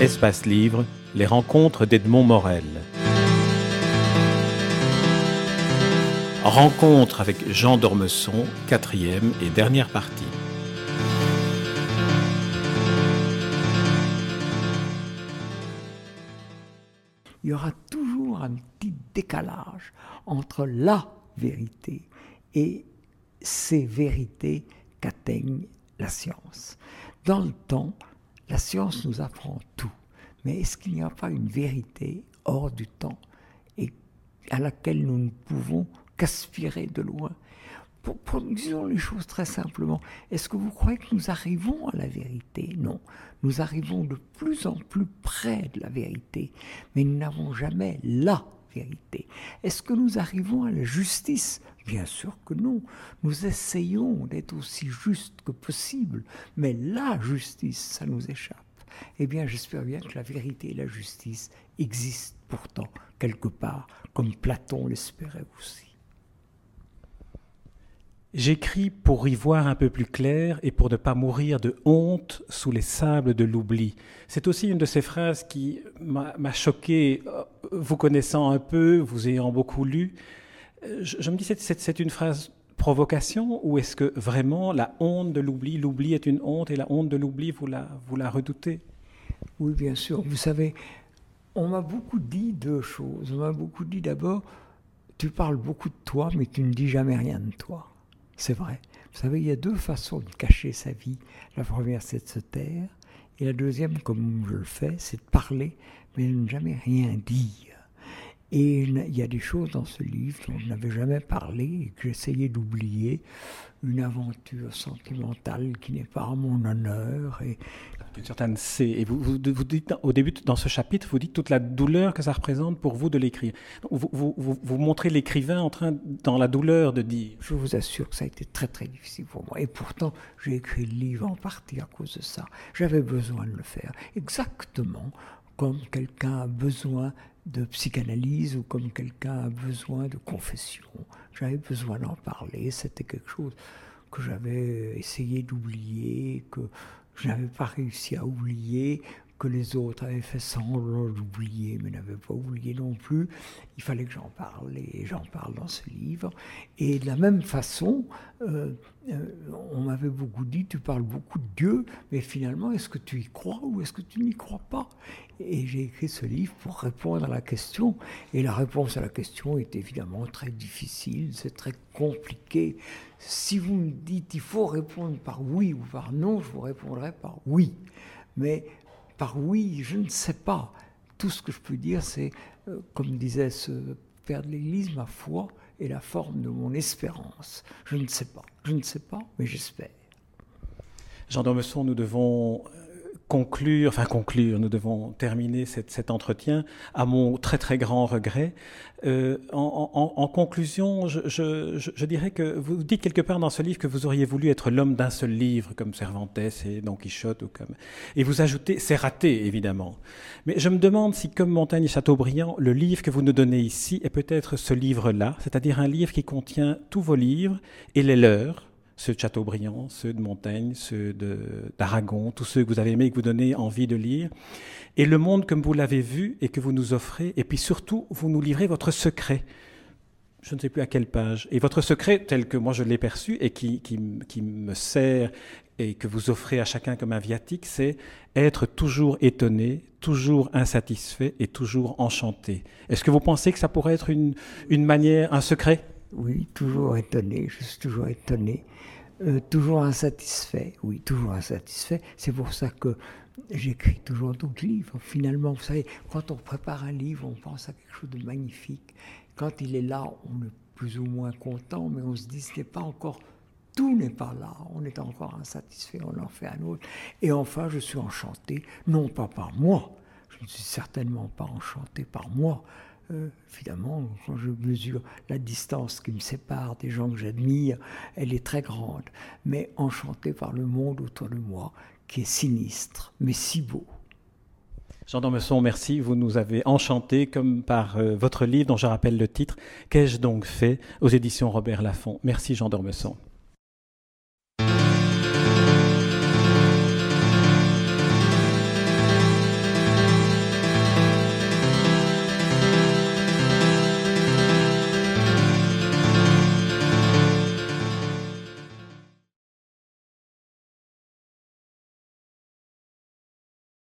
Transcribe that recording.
Espace Livre, les rencontres d'Edmond Morel. Rencontre avec Jean Dormesson, quatrième et dernière partie. Il y aura toujours un petit décalage entre la vérité et ces vérités qu'atteigne la science. Dans le temps, la science nous apprend tout. Mais est-ce qu'il n'y a pas une vérité hors du temps et à laquelle nous ne pouvons qu'aspirer de loin? Pour, Disons les choses très simplement. Est-ce que vous croyez que nous arrivons à la vérité? Non. Nous arrivons de plus en plus près de la vérité, mais nous n'avons jamais la vérité. Est-ce que nous arrivons à la justice? Bien sûr que non. Nous essayons d'être aussi justes que possible, mais la justice, ça nous échappe. Eh bien, j'espère bien que la vérité et la justice existent pourtant quelque part, comme Platon l'espérait aussi. J'écris pour y voir un peu plus clair et pour ne pas mourir de honte sous les sables de l'oubli. C'est aussi une de ces phrases qui m'a choqué, euh, vous connaissant un peu, vous ayant beaucoup lu. Euh, je, me dis, c'est une phrase provocation ou est-ce que vraiment la honte de l'oubli, l'oubli est une honte et la honte de l'oubli, vous la, vous la redoutez? Oui, bien sûr. Vous savez, on m'a beaucoup dit deux choses. On m'a beaucoup dit d'abord, tu parles beaucoup de toi, mais tu ne dis jamais rien de toi. C'est vrai. Vous savez, il y a deux façons de cacher sa vie. La première, c'est de se taire. Et la deuxième, comme je le fais, c'est de parler, mais de ne jamais rien dire. Et il y a des choses dans ce livre dont je n'avais jamais parlé et que j'essayais d'oublier. Une aventure sentimentale qui n'est pas à mon honneur. Et... Une certaine Et vous, vous, dites au début, dans ce chapitre, vous dites toute la douleur que ça représente pour vous de l'écrire. Vous, vous, vous, montrez l'écrivain en train, dans la douleur de dire. Je vous assure que ça a été très très difficile pour moi. Et pourtant, j'ai écrit le livre en partie à cause de ça. J'avais besoin de le faire. Exactement comme quelqu'un a besoin de psychanalyse ou comme quelqu'un a besoin de confession. J'avais besoin d'en parler, c'était quelque chose que j'avais essayé d'oublier, que je n'avais pas réussi à oublier, que les autres avaient fait semblant d'oublier, mais n'avaient pas oublié non plus. Il fallait que j'en parle, et j'en parle dans ce livre. Et de la même façon, euh, euh, on m'avait beaucoup dit, tu parles beaucoup de Dieu, mais finalement, est-ce que tu y crois ou est-ce que tu n'y crois pas? Et j'ai écrit ce livre pour répondre à la question. Et la réponse à la question est évidemment très difficile, c'est très compliqué. Si vous me dites, il faut répondre par oui ou par non, je vous répondrai par oui. Mais par oui, je ne sais pas. Tout ce que je peux dire, c'est, euh, comme disait ce père de l'Église, ma foi est la forme de mon espérance. Je ne sais pas, je ne sais pas, mais j'espère. Jean Dormesson, nous devons conclure, enfin conclure, nous devons terminer cet entretien à mon très très grand regret. Euh, en, conclusion, je, dirais que vous dites quelque part dans ce livre que vous auriez voulu être l'homme d'un seul livre, comme Cervantes et Don Quichotte, ou comme, et vous ajoutez, c'est raté évidemment. Mais je me demande si, comme Montaigne et Chateaubriand, le livre que vous nous donnez ici est peut-être ce livre-là, c'est-à-dire un livre qui contient tous vos livres et les leurs ceux de Chateaubriand, ceux de Montaigne, ceux d'Aragon, tous ceux que vous avez aimés et que vous donnez envie de lire, et le monde comme vous l'avez vu et que vous nous offrez, et puis surtout, vous nous livrez votre secret. Je ne sais plus à quelle page. Et votre secret, tel que moi je l'ai perçu et qui, qui me sert et que vous offrez à chacun comme un viatique, c'est être toujours étonné, toujours insatisfait et toujours enchanté. Est-ce que vous pensez que ça pourrait être une, une manière, un secret? Oui, toujours étonné, je suis toujours étonné. Euh, toujours insatisfait, oui, toujours insatisfait. C'est pour ça que j'écris toujours d'autres livres. Finalement, vous savez, quand on prépare un livre, on pense à quelque chose de magnifique. Quand il est là, on est plus ou moins content, mais on se dit ce n'est pas encore, tout n'est pas là. On est encore insatisfait, on en fait un autre. Et enfin, je suis enchanté, non pas par moi. Je ne suis certainement pas enchanté par moi, euh, évidemment, quand je mesure la distance qui me sépare des gens que j'admire, elle est très grande, mais enchanté par le monde autour de moi, qui est sinistre, mais si beau. Jean Dormesson, merci. Vous nous avez enchanté comme par euh, votre livre dont je rappelle le titre, Qu'ai-je donc fait? aux éditions Robert Laffont. Merci Jean Dormesson.